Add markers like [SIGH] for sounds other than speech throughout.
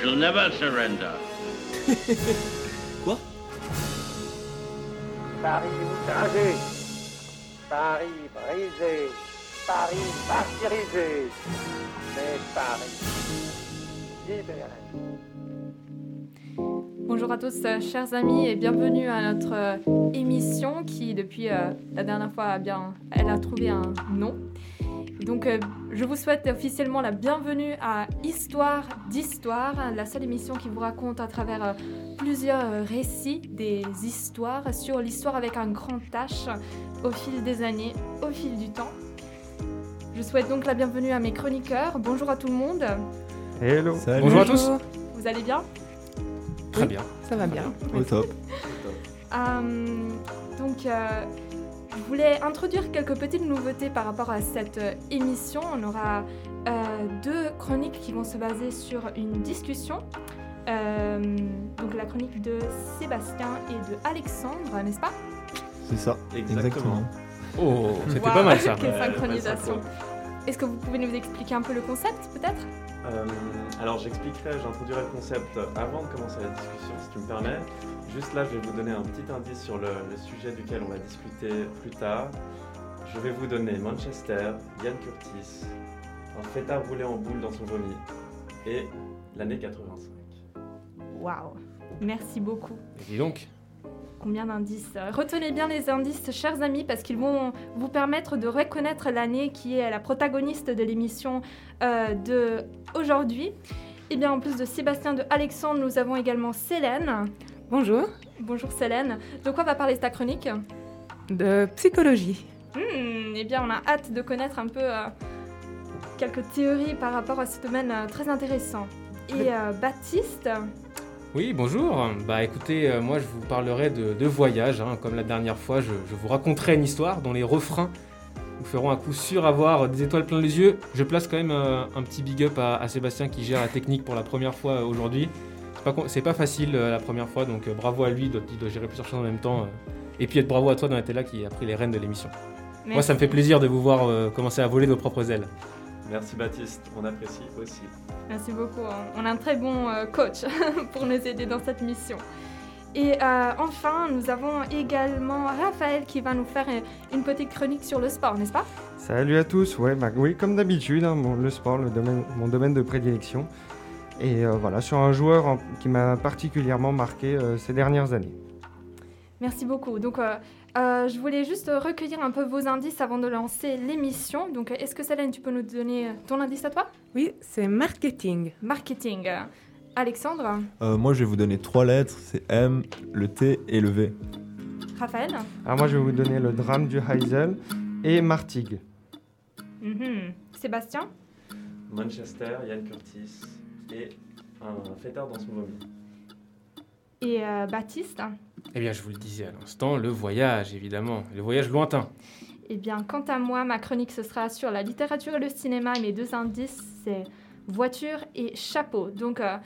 shall never surrender. [LAUGHS] Quoi? Paris outragé, Paris brisé, Paris martyrisé, mais Paris libéré. Bonjour à tous, euh, chers amis, et bienvenue à notre euh, émission qui, depuis euh, la dernière fois, a bien, elle a trouvé un nom. Donc, euh, je vous souhaite officiellement la bienvenue à Histoire d'Histoire, la seule émission qui vous raconte à travers euh, plusieurs euh, récits des histoires sur l'histoire avec un grand H au fil des années, au fil du temps. Je souhaite donc la bienvenue à mes chroniqueurs. Bonjour à tout le monde. Hello. Salut. Bonjour à tous. Vous allez bien? Très bien. Ça va bien. Au top. [LAUGHS] Euh, donc, euh, je voulais introduire quelques petites nouveautés par rapport à cette euh, émission. On aura euh, deux chroniques qui vont se baser sur une discussion. Euh, donc, la chronique de Sébastien et de Alexandre, n'est-ce pas? C'est ça. Exactement. Oh, c'était pas mal ça. [LAUGHS] Quelle Ouais, synchronisation. Est-ce que vous pouvez nous expliquer un peu le concept, peut-être? Euh, alors j'expliquerai, j'introduirai le concept avant de commencer la discussion, si tu me permets. Juste là, je vais vous donner un petit indice sur le, le sujet duquel on va discuter plus tard. Je vais vous donner Manchester, Ian Curtis, un fêtard roulé en boule dans son vomi et l'année 85. Waouh Merci beaucoup. Et dis donc. Combien d'indices Retenez bien les indices, chers amis, parce qu'ils vont vous permettre de reconnaître l'année qui est la protagoniste de l'émission euh, de aujourd'hui. Et bien, en plus de Sébastien, de Alexandre, nous avons également Célène. Bonjour. Bonjour Célène. De quoi va parler ta chronique De psychologie. Eh bien, on a hâte de connaître un peu euh, quelques théories par rapport à ce domaine euh, très intéressant. Et euh, Baptiste, Oui, bonjour. Bah écoutez, euh, moi je vous parlerai de, de voyage. hein. Comme la dernière fois, je, je vous raconterai une histoire dont les refrains vous feront à coup sûr avoir des étoiles plein les yeux. Je place quand même euh, un petit big up à, à Sébastien qui gère la technique pour la première fois euh, aujourd'hui. C'est pas, pas facile euh, la première fois, donc bravo à lui, il doit, il doit gérer plusieurs choses en même temps. Et puis être bravo à toi Donatella qui a pris les rênes de l'émission. Moi ça me fait plaisir de vous voir commencer à voler vos propres ailes. Merci Baptiste, on apprécie aussi. Merci beaucoup. On a un très bon euh, coach [LAUGHS] pour nous aider dans cette mission. Et euh, enfin, nous avons également Raphaël qui va nous faire euh, une petite chronique sur le sport, n'est-ce pas? Salut à tous, ouais, bah, oui, comme d'habitude, hein, le sport, le domaine, mon domaine de prédilection. Et euh, voilà, sur un joueur en- qui m'a particulièrement marqué euh, ces dernières années. Merci beaucoup. Donc, euh, euh, je voulais juste recueillir un peu vos indices avant de lancer l'émission. Donc, est-ce que Célène, tu peux nous donner ton indice à toi? Oui, c'est marketing. Marketing. Alexandre, Euh, moi, je vais vous donner trois lettres. C'est M, le T et le V. Raphaël, Alors moi, je vais vous donner le drame du Heisel et Martigues. Mhm. Sébastien, Manchester, Ian Curtis et un fêtard dans son vomi. Et euh, Baptiste. Eh bien, je vous le disais à l'instant, le voyage, évidemment. Le voyage lointain. Eh bien, quant à moi, ma chronique, ce sera sur la littérature et le cinéma. Et mes deux indices, c'est voiture et chapeau. Donc, euh,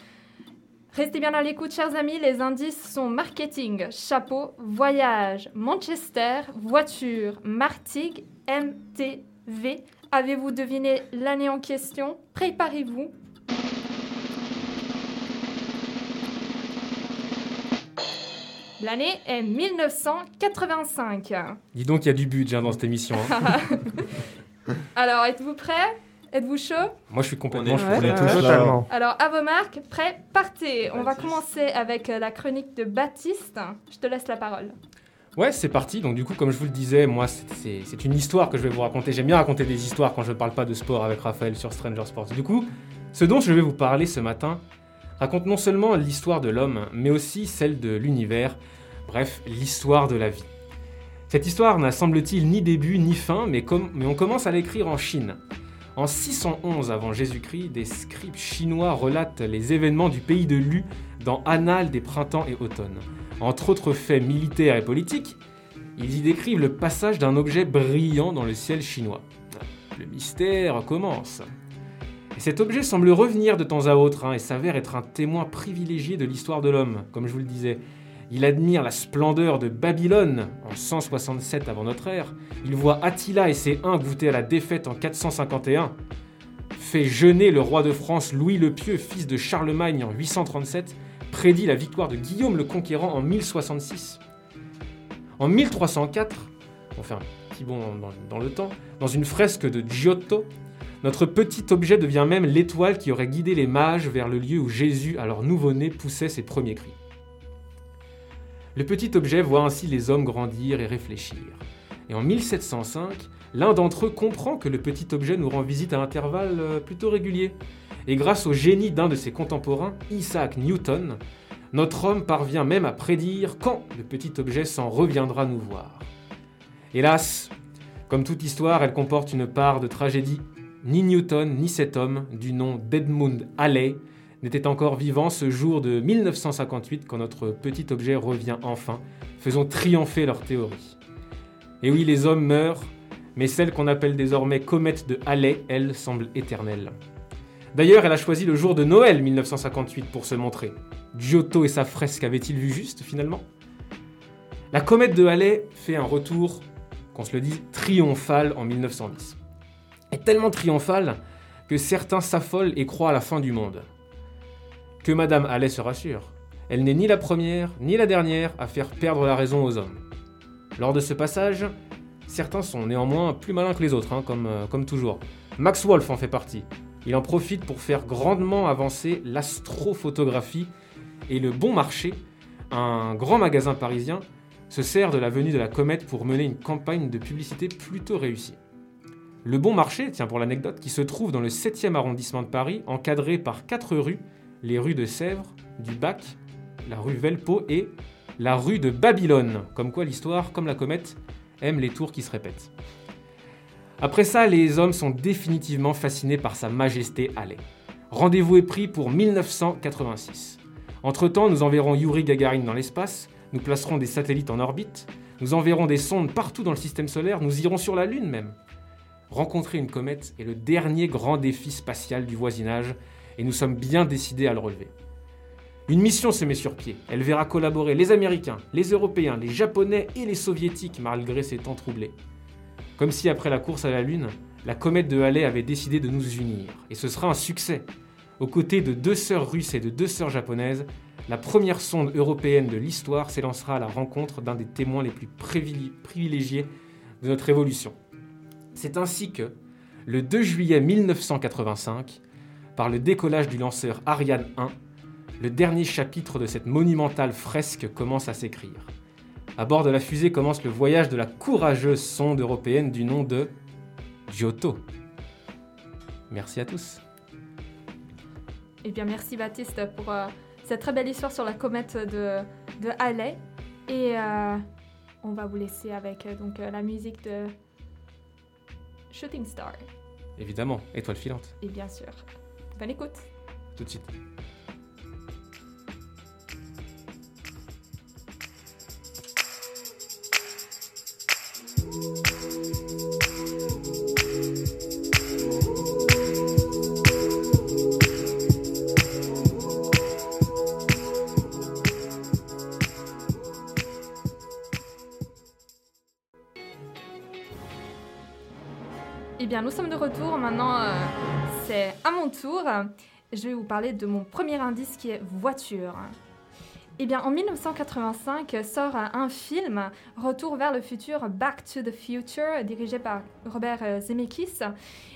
restez bien à l'écoute, chers amis. Les indices sont marketing, chapeau, voyage, Manchester, voiture, Martigues, MTV. Avez-vous deviné l'année en question? Préparez-vous. L'année est 1985. Dis donc, il y a du budget hein, dans cette émission. hein. [LAUGHS] Alors, êtes-vous prêts? Êtes-vous chaud? Moi, je suis complètement chaud. Ouais. Alors, à vos marques, prêts, partez On va commencer avec euh, la chronique de Baptiste. Je te laisse la parole. Ouais, c'est parti. Donc, du coup, comme je vous le disais, moi, c'est une histoire que je vais vous raconter. J'aime bien raconter des histoires quand je ne parle pas de sport avec Raphaël sur Stranger Sports. Du coup, ce dont je vais vous parler ce matin raconte non seulement l'histoire de l'homme, mais aussi celle de l'univers. Bref, l'histoire de la vie. Cette histoire n'a semble-t-il ni début ni fin, mais, on commence à l'écrire en Chine. En 611 avant Jésus-Christ, des scribes chinois relatent les événements du pays de Lu dans Annales des printemps et automnes. Entre autres faits militaires et politiques, ils y décrivent le passage d'un objet brillant dans le ciel chinois. Le mystère commence. Et cet objet semble revenir de temps à autre hein, et s'avère être un témoin privilégié de l'histoire de l'homme, comme je vous le disais. Il admire la splendeur de Babylone en 167 avant notre ère. Il voit Attila et ses Huns goûter à la défaite en 451. fait jeûner le roi de France Louis le Pieux, fils de Charlemagne en 837, prédit la victoire de Guillaume le Conquérant en 1066. En 1304, on fait un petit bond dans, dans le temps, dans une fresque de Giotto, notre petit objet devient même l'étoile qui aurait guidé les mages vers le lieu où Jésus, alors nouveau-né, poussait ses premiers cris. Le petit objet voit ainsi les hommes grandir et réfléchir. Et en 1705, l'un d'entre eux comprend que le petit objet nous rend visite à intervalles euh, plutôt réguliers. Et grâce au génie d'un de ses contemporains, Isaac Newton, notre homme parvient même à prédire quand le petit objet s'en reviendra nous voir. Hélas, comme toute histoire, elle comporte une part de tragédie. Ni Newton, ni cet homme, du nom d'Edmund Halley, n'était encore vivant ce jour de 1958 quand notre petit objet revient enfin, faisant triompher leur théorie. Et oui, les hommes meurent, mais celle qu'on appelle désormais comète de Halley, elle, semble éternelle. D'ailleurs, elle a choisi le jour de Noël 1958 pour se montrer. Giotto et sa fresque avaient-ils vu juste finalement? La comète de Halley fait un retour, qu'on se le dise, triomphal en 1910. Et tellement triomphal que certains s'affolent et croient à la fin du monde. Que Madame Halley se rassure. Elle n'est ni la première ni la dernière à faire perdre la raison aux hommes. Lors de ce passage, certains sont néanmoins plus malins que les autres, hein, comme, euh, comme toujours. Max Wolf en fait partie. Il en profite pour faire grandement avancer l'astrophotographie et le Bon Marché, un grand magasin parisien, se sert de la venue de la comète pour mener une campagne de publicité plutôt réussie. Le Bon Marché, tiens pour l'anecdote, qui se trouve dans le 7e arrondissement de Paris, encadré par quatre rues, les rues de Sèvres, du Bac, la rue Velpeau et la rue de Babylone. Comme quoi l'histoire, comme la comète, aime les tours qui se répètent. Après ça, les hommes sont définitivement fascinés par sa majesté Halley. Rendez-vous est pris pour 1986. Entre-temps, nous enverrons Yuri Gagarin dans l'espace, nous placerons des satellites en orbite, nous enverrons des sondes partout dans le système solaire, nous irons sur la Lune même. Rencontrer une comète est le dernier grand défi spatial du voisinage et nous sommes bien décidés à le relever. Une mission se met sur pied. Elle verra collaborer les Américains, les Européens, les Japonais et les Soviétiques malgré ces temps troublés. Comme si après la course à la Lune, la comète de Halley avait décidé de nous unir. Et ce sera un succès. Aux côtés de deux sœurs russes et de deux sœurs japonaises, la première sonde européenne de l'histoire s'élancera à la rencontre d'un des témoins les plus privilégiés de notre évolution. C'est ainsi que, le 2 juillet 1985, par le décollage du lanceur Ariane 1, le dernier chapitre de cette monumentale fresque commence à s'écrire. À bord de la fusée commence le voyage de la courageuse sonde européenne du nom de Giotto. Merci à tous. Eh bien, merci Baptiste pour euh, cette très belle histoire sur la comète de, de Halley. Et euh, on va vous laisser avec euh, donc, euh, la musique de Shooting Star. Évidemment, étoile filante, Et bien sûr, bonne écoute. tout de suite. Eh bien, nous sommes de retour. Maintenant, euh, c'est à mon tour. Je vais vous parler de mon premier indice qui est voiture. Eh bien, en 1985 sort un film, Retour vers le futur, Back to the Future, dirigé par Robert euh, Zemeckis.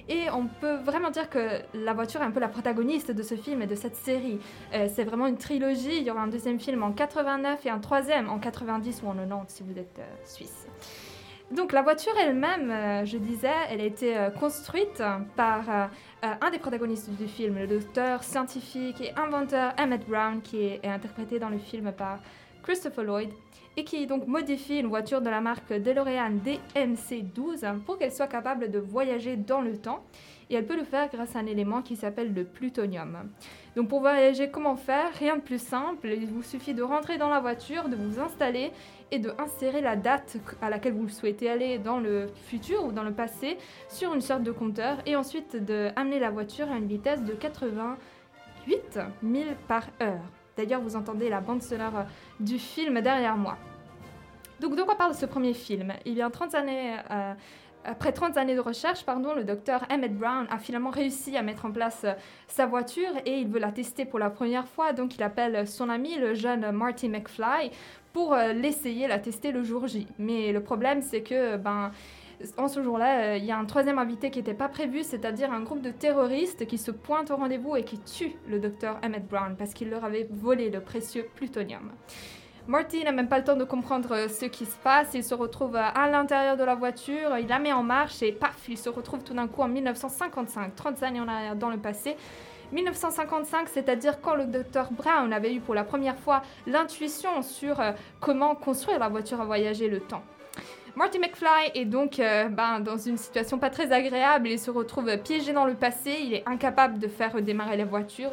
Et on peut vraiment dire que la voiture est un peu la protagoniste de ce film et de cette série. Euh, c'est vraiment une trilogie. Il y aura un deuxième film en 89 et un troisième en 90 ou en 90 si vous êtes euh, suisse. Donc la voiture elle-même, je disais, elle a été construite par euh, un des protagonistes du film, le docteur scientifique et inventeur Emmett Brown, qui est, est interprété dans le film par Christopher Lloyd, et qui donc modifie une voiture de la marque DeLorean DMC-12 pour qu'elle soit capable de voyager dans le temps. Et elle peut le faire grâce à un élément qui s'appelle le plutonium. Donc pour voyager, comment faire? Rien de plus simple, il vous suffit de rentrer dans la voiture, de vous installer et de insérer la date à laquelle vous souhaitez aller dans le futur ou dans le passé sur une sorte de compteur et ensuite de amener la voiture à une vitesse de 88 000 par heure. D'ailleurs, vous entendez la bande sonore du film derrière moi. Donc, de quoi parle ce premier film? Il y a 30 années euh, après 30 années de recherche, pardon, le docteur Emmett Brown a finalement réussi à mettre en place euh, sa voiture et il veut la tester pour la première fois. Donc il appelle son ami, le jeune Marty McFly, pour euh, l'essayer, la tester le jour J. Mais le problème, c'est que ben, en ce jour-là, euh, il y a un troisième invité qui n'était pas prévu, c'est-à-dire un groupe de terroristes qui se pointent au rendez-vous et qui tuent le docteur Emmett Brown parce qu'il leur avait volé le précieux plutonium. Marty n'a même pas le temps de comprendre euh, ce qui se passe. Il se retrouve euh, à l'intérieur de la voiture, il la met en marche et paf, il se retrouve tout d'un coup en 1955, 30 années en arrière dans le passé. 1955, c'est-à-dire quand le docteur Brown avait eu pour la première fois l'intuition sur comment construire la voiture à voyager le temps. Marty McFly est donc euh, ben, dans une situation pas très agréable. Il se retrouve piégé dans le passé. Il est incapable de faire démarrer la voiture.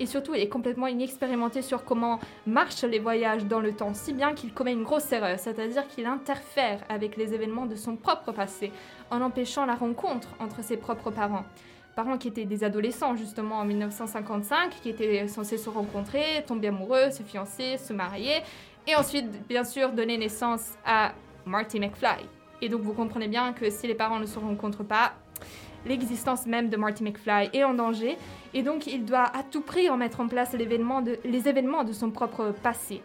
Et surtout, il est complètement inexpérimenté sur comment marchent les voyages dans le temps, si bien qu'il commet une grosse erreur, c'est-à-dire qu'il interfère avec les événements de son propre passé, en empêchant la rencontre entre ses propres parents parents qui étaient des adolescents justement en 1955, qui étaient censés se rencontrer, tomber amoureux, se fiancer, se marier, et ensuite bien sûr donner naissance à Marty McFly. Et donc vous comprenez bien que si les parents ne se rencontrent pas, l'existence même de Marty McFly est en danger. Et donc il doit à tout prix en mettre en place les événements de son propre passé.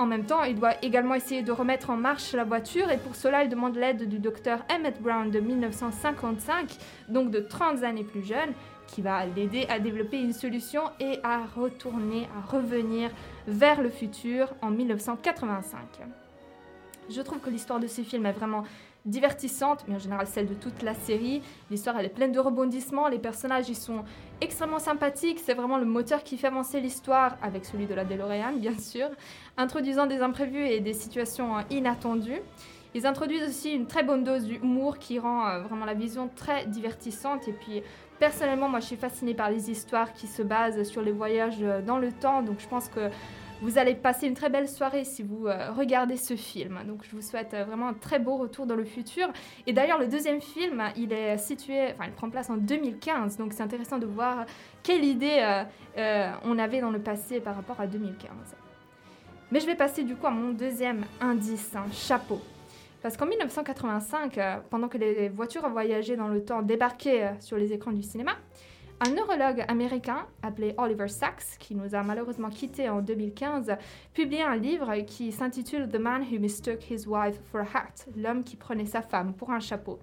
En même temps, il doit également essayer de remettre en marche la voiture et pour cela, il demande l'aide du docteur Emmett Brown de 1955, donc de 30 années plus jeune, qui va l'aider à développer une solution et à retourner, à revenir vers le futur en 1985. Je trouve que l'histoire de ce film est vraiment divertissante, mais en général celle de toute la série. L'histoire elle est pleine de rebondissements, les personnages ils sont extrêmement sympathiques, c'est vraiment le moteur qui fait avancer l'histoire, avec celui de la DeLorean [LAUGHS] bien sûr, introduisant des imprévus et des situations euh, inattendues. Ils introduisent aussi une très bonne dose d'humour qui rend euh, vraiment la vision très divertissante. Et puis, personnellement, moi, je suis fascinée par les histoires qui se basent sur les voyages euh, dans le temps. Donc, je pense que vous allez passer une très belle soirée si vous euh, regardez ce film. Donc je vous souhaite euh, vraiment un très beau retour dans le futur. Et d'ailleurs, le deuxième film, il est situé, enfin, il prend place en 2015. Donc c'est intéressant de voir quelle idée euh, on avait dans le passé par rapport à 2015. Mais je vais passer du coup à mon deuxième indice, un chapeau. Parce qu'en 1985, pendant que les voitures voyager dans le temps débarquaient sur les écrans du cinéma, un neurologue américain appelé Oliver Sacks, qui nous a malheureusement quittés en 2015, publié un livre qui s'intitule The Man Who Mistook His Wife for a Hat, l'homme qui prenait sa femme pour un chapeau.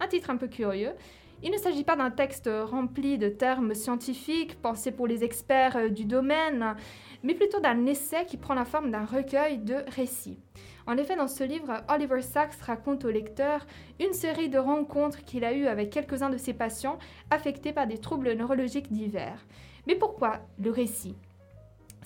Un titre un peu curieux. Il ne s'agit pas d'un texte rempli de termes scientifiques pensés pour les experts euh, du domaine, mais plutôt d'un essai qui prend la forme d'un recueil de récits. En effet, dans ce livre, Oliver Sacks raconte au lecteur une série de rencontres qu'il a eues avec quelques-uns de ses patients affectés par des troubles neurologiques divers. Mais pourquoi le récit?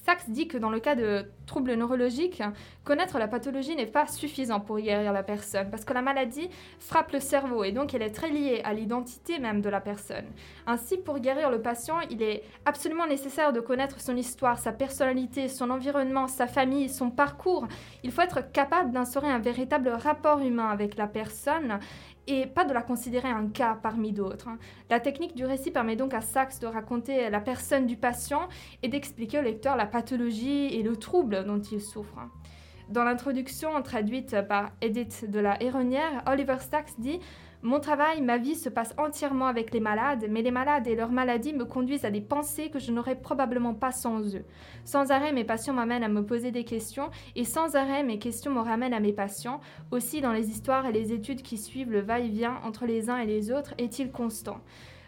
Sachs dit que dans le cas de troubles neurologiques, connaître la pathologie n'est pas suffisant pour guérir la personne, parce que la maladie frappe le cerveau et donc elle est très liée à l'identité même de la personne. Ainsi, pour guérir le patient, il est absolument nécessaire de connaître son histoire, sa personnalité, son environnement, sa famille, son parcours. Il faut être capable d'instaurer un véritable rapport humain avec la personne et pas de la considérer un cas parmi d'autres. Hein. La technique du récit permet donc à Sachs de raconter la personne du patient et d'expliquer au lecteur la pathologie et le trouble dont il souffre. Dans l'introduction traduite par Edith de la Héronnière, Oliver Sacks dit mon travail, ma vie se passe entièrement avec les malades, mais les malades et leurs maladies me conduisent à des pensées que je n'aurais probablement pas sans eux. Sans arrêt, mes patients m'amènent à me poser des questions, et sans arrêt, mes questions me ramènent à mes patients. Aussi, dans les histoires et les études qui suivent, le va-et-vient entre les uns et les autres est-il constant?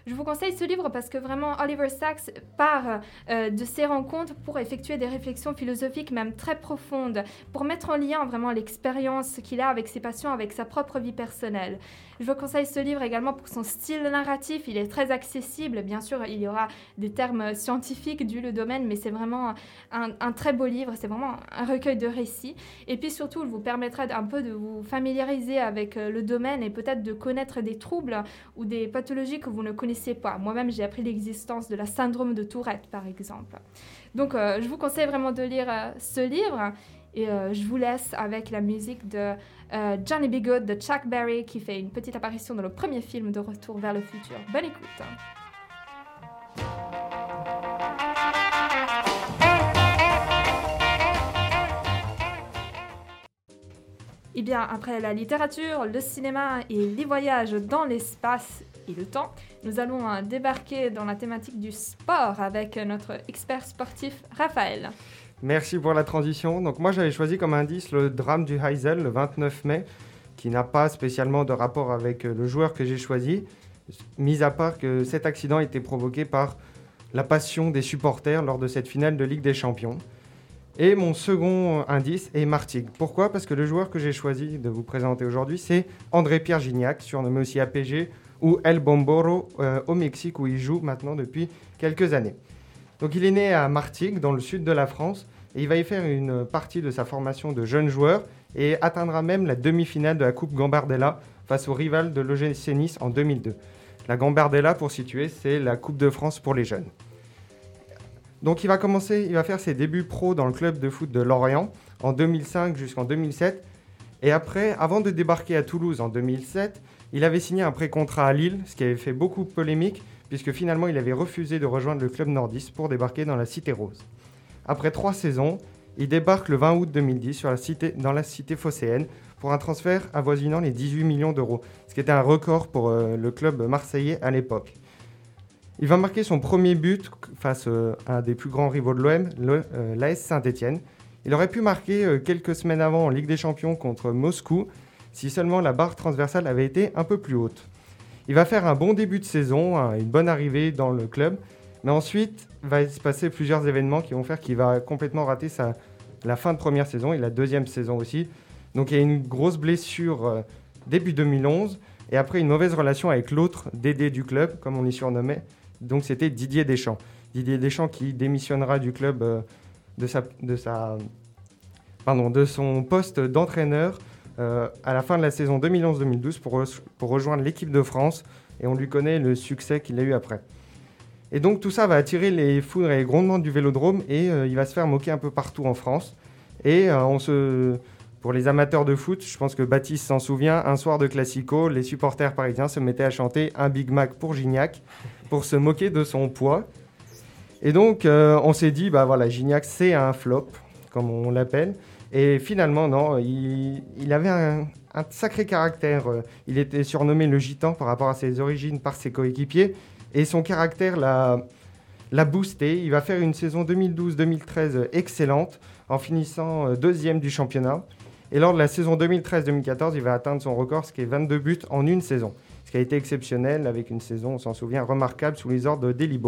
Je vous conseille ce livre parce que vraiment Oliver Sacks part euh, de ses rencontres pour effectuer des réflexions philosophiques même très profondes, pour mettre en lien vraiment l'expérience qu'il a avec ses patients, avec sa propre vie personnelle. Je vous conseille ce livre également pour son style narratif. Il est très accessible. Bien sûr, il y aura des termes scientifiques du le domaine, mais c'est vraiment un, très beau livre. C'est vraiment un recueil de récits. Et puis surtout, il vous permettra un peu de vous familiariser avec euh, le domaine et peut-être de connaître des troubles ou des pathologies que vous ne connaissez pas. Moi-même, j'ai appris l'existence de la syndrome de Tourette, par exemple. Donc, euh, je vous conseille vraiment de lire euh, ce livre. Et je vous laisse avec la musique de euh, Johnny B. Good de Chuck Berry qui fait une petite apparition dans le premier film de Retour vers le futur. Bonne écoute. Eh bien, après la littérature, le cinéma et les voyages dans l'espace et le temps, nous allons euh, débarquer dans la thématique du sport avec notre expert sportif Raphaël. Merci pour la transition. Donc moi j'avais choisi comme indice le drame du Heysel le 29 mai, qui n'a pas spécialement de rapport avec euh, le joueur que j'ai choisi, mis à part que cet accident été provoqué par la passion des supporters lors de cette finale de Ligue des Champions. Et mon second indice est Martigues. Pourquoi? Parce que le joueur que j'ai choisi de vous présenter aujourd'hui, c'est André-Pierre Gignac, surnommé aussi APG, ou El Bomboro euh, au Mexique, où il joue maintenant depuis quelques années. Donc il est né à Martigues, dans le sud de la France, et il va y faire une partie de sa formation de jeune joueur et atteindra même la demi-finale de la Coupe Gambardella face au rival de l'OGC Nice en 2002. La Gambardella, pour situer, c'est la Coupe de France pour les jeunes. Donc il va commencer, il va faire ses débuts pro dans le club de foot de Lorient en 2005 jusqu'en 2007. Et après, avant de débarquer à Toulouse en 2007, il avait signé un pré-contrat à Lille, ce qui avait fait beaucoup de polémique, puisque finalement il avait refusé de rejoindre le club nordiste pour débarquer dans la Cité Rose. Après trois saisons, il débarque le 20 août 2010 sur la cité, dans la cité phocéenne pour un transfert avoisinant les 18 millions d'euros, ce qui était un record pour euh, le club marseillais à l'époque. Il va marquer son premier but face euh, à un des plus grands rivaux de l'OM, euh, l'AS Saint-Etienne. Il aurait pu marquer euh, quelques semaines avant en Ligue des Champions contre Moscou, si seulement la barre transversale avait été un peu plus haute. Il va faire un bon début de saison, hein, une bonne arrivée dans le club, mais ensuite va se passer plusieurs événements qui vont faire qu'il va complètement rater sa, la fin de première saison et la deuxième saison aussi. Donc il y a une grosse blessure début 2011 et après une mauvaise relation avec l'autre Dédé du club, comme on l'y surnommait, donc c'était Didier Deschamps. Didier Deschamps qui démissionnera du club euh, de, sa, de, sa, pardon, de son poste d'entraîneur euh, à la fin de la saison 2011-2012 pour, rejoindre l'équipe de France. Et on lui connaît le succès qu'il a eu après. Et donc tout ça va attirer les foudres et les grondements du vélodrome et euh, il va se faire moquer un peu partout en France. Et on se... pour les amateurs de foot, je pense que Baptiste s'en souvient, un soir de Classico, les supporters parisiens se mettaient à chanter un Big Mac pour Gignac pour se moquer de son poids. Et donc, euh, on s'est dit, bah voilà, Gignac, c'est un flop, comme on l'appelle. Et finalement, non, il, avait un, sacré caractère. Il était surnommé le gitan par rapport à ses origines par ses coéquipiers. Et son caractère l'a boosté. Il va faire une saison 2012-2013 excellente en finissant euh, deuxième du championnat. Et lors de la saison 2013-2014, il va atteindre son record, ce qui est 22 buts en une saison ce qui a été exceptionnel avec une saison, on s'en souvient, remarquable sous les ordres de Deli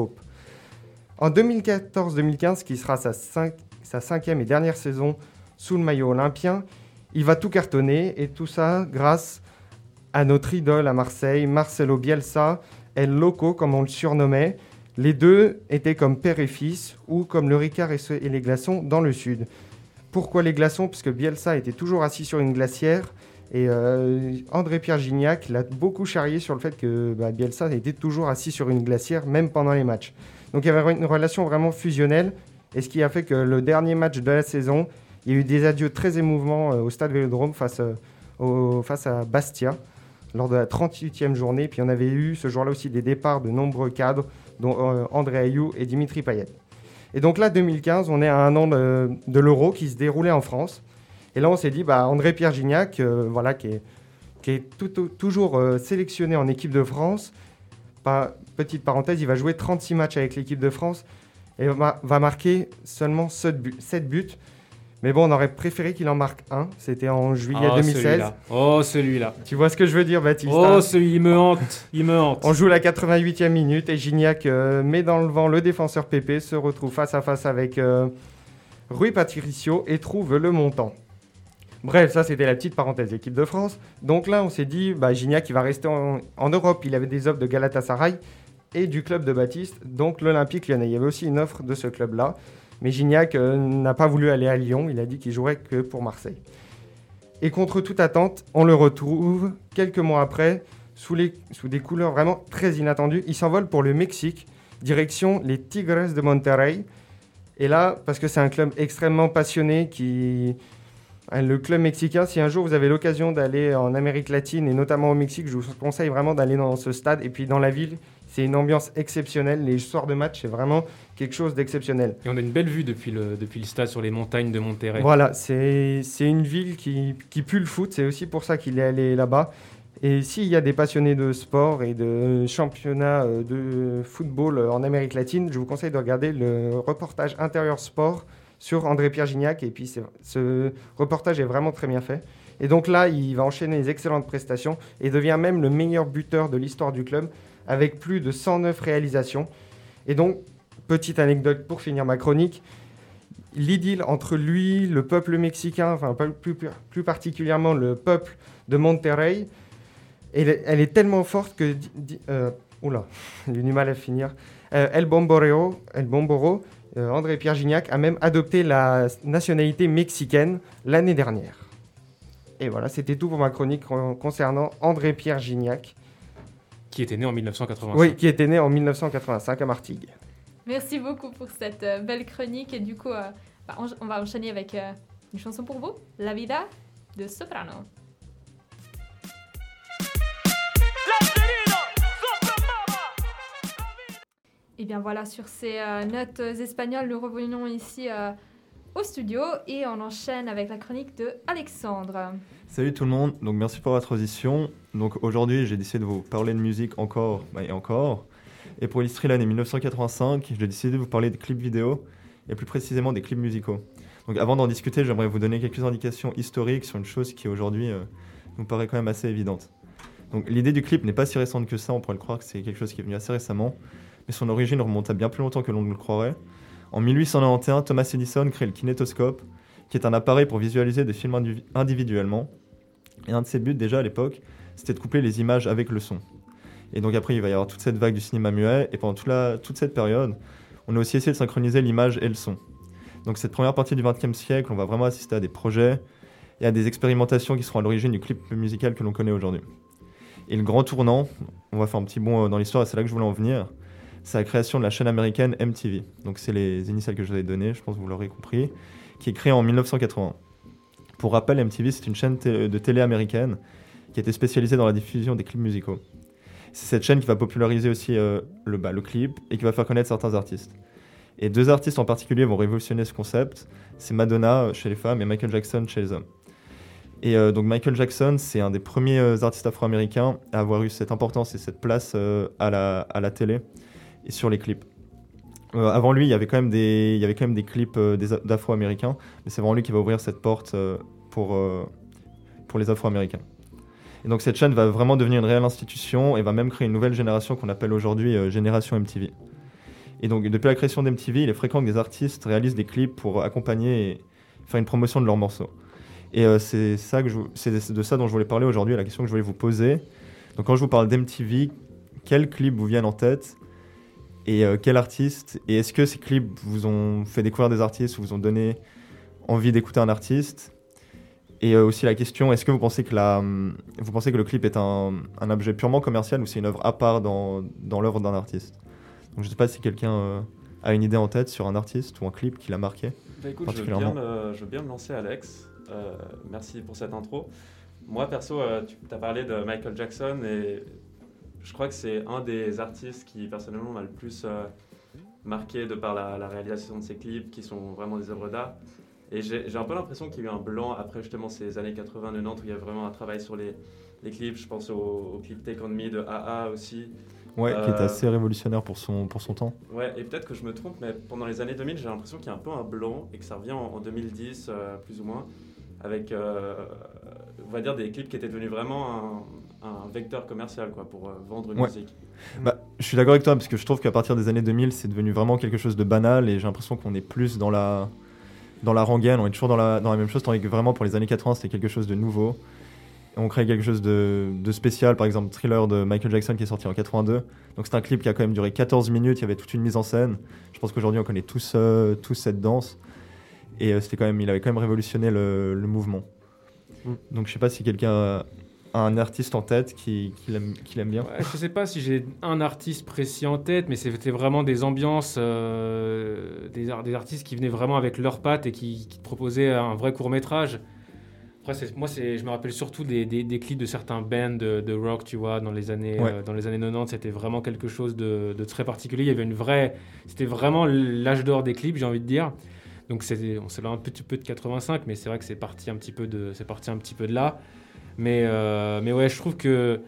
En 2014-2015, qui sera sa cinquième et dernière saison sous le maillot olympien, il va tout cartonner et tout ça grâce à notre idole à Marseille, Marcelo Bielsa, El Loco comme on le surnommait. Les deux étaient comme père et fils ou comme le Ricard et les glaçons dans le sud. Pourquoi les glaçons? Parce que Bielsa était toujours assis sur une glacière et euh, André-Pierre Gignac l'a beaucoup charrié sur le fait que bah, Bielsa était toujours assis sur une glacière, même pendant les matchs. Donc il y avait une relation vraiment fusionnelle, et ce qui a fait que le dernier match de la saison, il y a eu des adieux très émouvants euh, au stade Vélodrome face, euh, face à Bastia lors de la 38e journée. Puis on avait eu ce jour-là aussi des départs de nombreux cadres, dont André Ayou et Dimitri Payet. Et donc là, 2015, on est à un an de l'Euro qui se déroulait en France. Et là, on s'est dit, bah, André-Pierre Gignac, euh, voilà, qui est, toujours euh, sélectionné en équipe de France. petite parenthèse, il va jouer 36 matchs avec l'équipe de France et va, va marquer seulement 7 buts, 7 buts. Mais bon, on aurait préféré qu'il en marque un. C'était en juillet 2016. oh, celui-là. Tu vois ce que je veux dire, Baptiste Oh, hein celui, il me hante. Il me hante. On joue la 88e minute et Gignac euh, met dans le vent le défenseur Pépé, se retrouve face à face avec Rui Patricio et trouve le montant. Bref, ça c'était la petite parenthèse équipe de France. Donc là, on s'est dit, bah, Gignac, il va rester en, Europe. Il avait des offres de Galatasaray et du club de Baptiste, donc l'Olympique lyonnais. Il y avait aussi une offre de ce club-là. Mais Gignac euh, n'a pas voulu aller à Lyon. Il a dit qu'il jouerait que pour Marseille. Et contre toute attente, on le retrouve quelques mois après, sous, sous des couleurs vraiment très inattendues. Il s'envole pour le Mexique, direction les Tigres de Monterrey. Et là, parce que c'est un club extrêmement passionné qui, Hein, le club mexicain, si un jour vous avez l'occasion d'aller en Amérique latine et notamment au Mexique, je vous conseille vraiment d'aller dans ce stade. Et puis dans la ville, C'est une ambiance exceptionnelle. Les soirs de match, c'est vraiment quelque chose d'exceptionnel. Et on a une belle vue depuis le, depuis le stade sur les montagnes de Monterrey. Voilà, c'est une ville qui, qui pue le foot. C'est aussi pour ça qu'il est allé là-bas. Et s'il y a des passionnés de sport et de championnat euh, de football euh, en Amérique latine, je vous conseille de regarder le reportage intérieur sport sur André-Pierre Gignac. Et puis ce reportage est vraiment très bien fait. Et donc là, il va enchaîner les excellentes prestations et devient même le meilleur buteur de l'histoire du club avec plus de 109 réalisations. Et donc, petite anecdote pour finir ma chronique, l'idylle entre lui, le peuple mexicain, enfin plus, plus, particulièrement le peuple de Monterrey, elle, est- elle est tellement forte que... euh, oula, [LAUGHS] j'ai du mal à finir. Euh, El Bomboreo, El Bomboro, euh, André-Pierre Gignac a même adopté la nationalité mexicaine l'année dernière. Et voilà, c'était tout pour ma chronique con- concernant André-Pierre Gignac, Qui était né en 1985. oui, qui était né en 1985 à Martigues. Merci beaucoup pour cette euh, belle chronique. Et du coup, euh, bah, on, on va enchaîner avec euh, une chanson pour vous, La Vida de Soprano. Et bien voilà, sur ces euh, notes espagnoles, nous revenons ici euh, au studio et on enchaîne avec la chronique de Alexandre. Salut tout le monde, donc merci pour votre audition. Donc aujourd'hui, j'ai décidé de vous parler de musique encore bah, et encore. Et pour illustrer l'année 1985, j'ai décidé de vous parler de clips vidéo et plus précisément des clips musicaux. Donc avant d'en discuter, j'aimerais vous donner quelques indications historiques sur une chose qui aujourd'hui euh, nous paraît quand même assez évidente. Donc l'idée du clip n'est pas si récente que ça, on pourrait le croire que c'est quelque chose qui est venu assez récemment, mais son origine remonte à bien plus longtemps que l'on ne le croirait. En 1891, Thomas Edison crée le kinétoscope, qui est un appareil pour visualiser des films indivi- individuellement. Et un de ses buts déjà à l'époque, c'était de coupler les images avec le son. Et donc après, il va y avoir toute cette vague du cinéma muet, et pendant toute, toute cette période, on a aussi essayé de synchroniser l'image et le son. Donc cette première partie du XXe siècle, on va vraiment assister à des projets et à des expérimentations qui seront à l'origine du clip musical que l'on connaît aujourd'hui. Et le grand tournant, on va faire un petit bond euh, dans l'histoire, et c'est là que je voulais en venir, c'est la création de la chaîne américaine MTV. Donc c'est les initiales que je vous ai données, je pense que vous l'aurez compris, qui est créée en 1980. Pour rappel, MTV, c'est une chaîne de télé américaine qui était spécialisée dans la diffusion des clips musicaux. C'est cette chaîne qui va populariser aussi euh, le, bah, le clip et qui va faire connaître certains artistes. Et deux artistes en particulier vont révolutionner ce concept. C'est Madonna euh, chez les femmes et Michael Jackson chez les hommes. Et euh, donc Michael Jackson, c'est un des premiers artistes afro-américains à avoir eu cette importance et cette place à, la, à la télé sur les clips. Euh, avant lui, il y avait quand même des, clips euh, d'afro-américains, mais c'est vraiment lui qui va ouvrir cette porte euh, pour, les afro-américains. Et donc cette chaîne va vraiment devenir une réelle institution et va même créer une nouvelle génération qu'on appelle aujourd'hui Génération MTV. Et donc depuis la création d'MTV, il est fréquent que des artistes réalisent des clips pour accompagner et faire une promotion de leurs morceaux. Et c'est ça c'est de ça dont je voulais parler aujourd'hui, la question que je voulais vous poser. Donc quand je vous parle d'MTV, quels clips vous viennent en tête? Et euh, quel artiste Et est-ce que ces clips vous ont fait découvrir des artistes ou vous ont donné envie d'écouter un artiste? Et euh, aussi la question, est-ce que vous pensez que, la, hum, vous pensez que le clip est un, un objet purement commercial ou c'est une œuvre à part dans, dans l'œuvre d'un artiste? Donc je ne sais pas si quelqu'un euh, a une idée en tête sur un artiste ou un clip qui l'a marqué. Bah écoute, je veux, bien me, je veux bien me lancer, Alex. Merci pour cette intro. Moi, perso, tu as parlé de Michael Jackson et je crois que c'est un des artistes qui, personnellement, m'a le plus euh, marqué de par la, la réalisation de ses clips qui sont vraiment des œuvres d'art. Et j'ai un peu l'impression qu'il y a eu un blanc après justement ces années 80-90 où il y a vraiment un travail sur les, les clips. Je pense au, au clip Take On Me de AA aussi. Ouais, qui est Euh, assez révolutionnaire pour son, pour son temps. Ouais, et peut-être que je me trompe, mais pendant les années 2000, j'ai l'impression qu'il y a un peu un blanc et que ça revient en, en 2010, euh, plus ou moins, avec, on va dire, des clips qui étaient devenus vraiment un, un vecteur commercial quoi, pour euh, vendre une Ouais. musique. Bah, je suis d'accord avec toi parce que je trouve qu'à partir des années 2000, c'est devenu vraiment quelque chose de banal et j'ai l'impression qu'on est plus dans la, dans la rengaine, on est toujours dans la, dans la même chose, tandis que vraiment pour les années 80, c'était quelque chose de nouveau. Et on crée quelque chose de, de spécial, par exemple Thriller de Michael Jackson qui est sorti en 82. Donc c'est un clip qui a quand même duré 14 minutes, il y avait toute une mise en scène. Je pense qu'aujourd'hui on connaît tous, euh, tous cette danse. Et euh, c'était quand même, il avait quand même révolutionné le, le mouvement. Mm. Donc je sais pas si quelqu'un un artiste en tête qui, qui l'aime qui bien. Ouais, je sais pas si j'ai un artiste précis en tête, mais c'était vraiment des ambiances, euh, des, ar- des artistes qui venaient vraiment avec leurs pattes et qui, proposaient un vrai court métrage. Après, c'est- moi, c'est, je me rappelle surtout des, des- des clips de certains bands de, de rock, tu vois, dans les années, Ouais. euh, dans les années 90. C'était vraiment quelque chose de, de très particulier. Il y avait une vraie. C'était vraiment l'âge d'or des clips, j'ai envie de dire. Donc, c'était, on s'est là un petit peu de 85, mais c'est vrai que c'est parti un petit peu de, c'est parti un petit peu de là. Mais, euh, mais ouais, je trouve que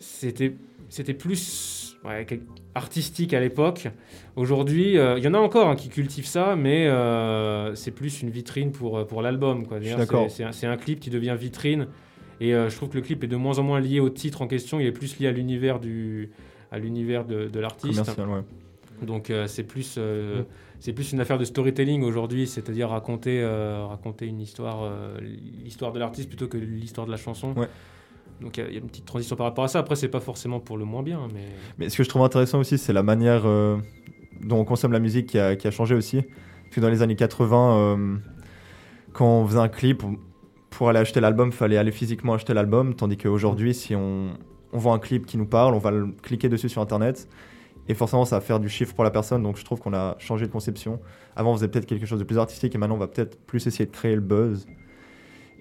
c'était, c'était plus ouais, artistique à l'époque. Aujourd'hui, euh, il y en a encore hein, qui cultivent ça, mais euh, c'est plus une vitrine pour, pour l'album. quoi. C'est- un, clip qui devient vitrine. Et je trouve que le clip est de moins en moins lié au titre en question. Il est plus lié à l'univers du à l'univers de, de l'artiste. Commercial, ouais. Donc euh, c'est plus euh, Mm. c'est plus une affaire de storytelling aujourd'hui, c'est-à-dire raconter euh, raconter une histoire l'histoire de l'artiste plutôt que l'histoire de la chanson. Ouais. Donc il y a- il y, a une petite transition par rapport à ça. Après c'est pas forcément pour le moins bien, mais Mais ce que je trouve intéressant aussi, c'est la manière dont on consomme la musique qui a, qui a changé aussi. Parce que dans les années 80, euh, quand on faisait un clip, pour aller acheter l'album, il fallait aller physiquement acheter l'album. Tandis qu'aujourd'hui, si on, on voit un clip qui nous parle, on va le cliquer dessus sur Internet. Et forcément, ça va faire du chiffre pour la personne. Donc je trouve qu'on a changé de conception. Avant, on faisait peut-être quelque chose de plus artistique. Et maintenant, on va peut-être plus essayer de créer le buzz.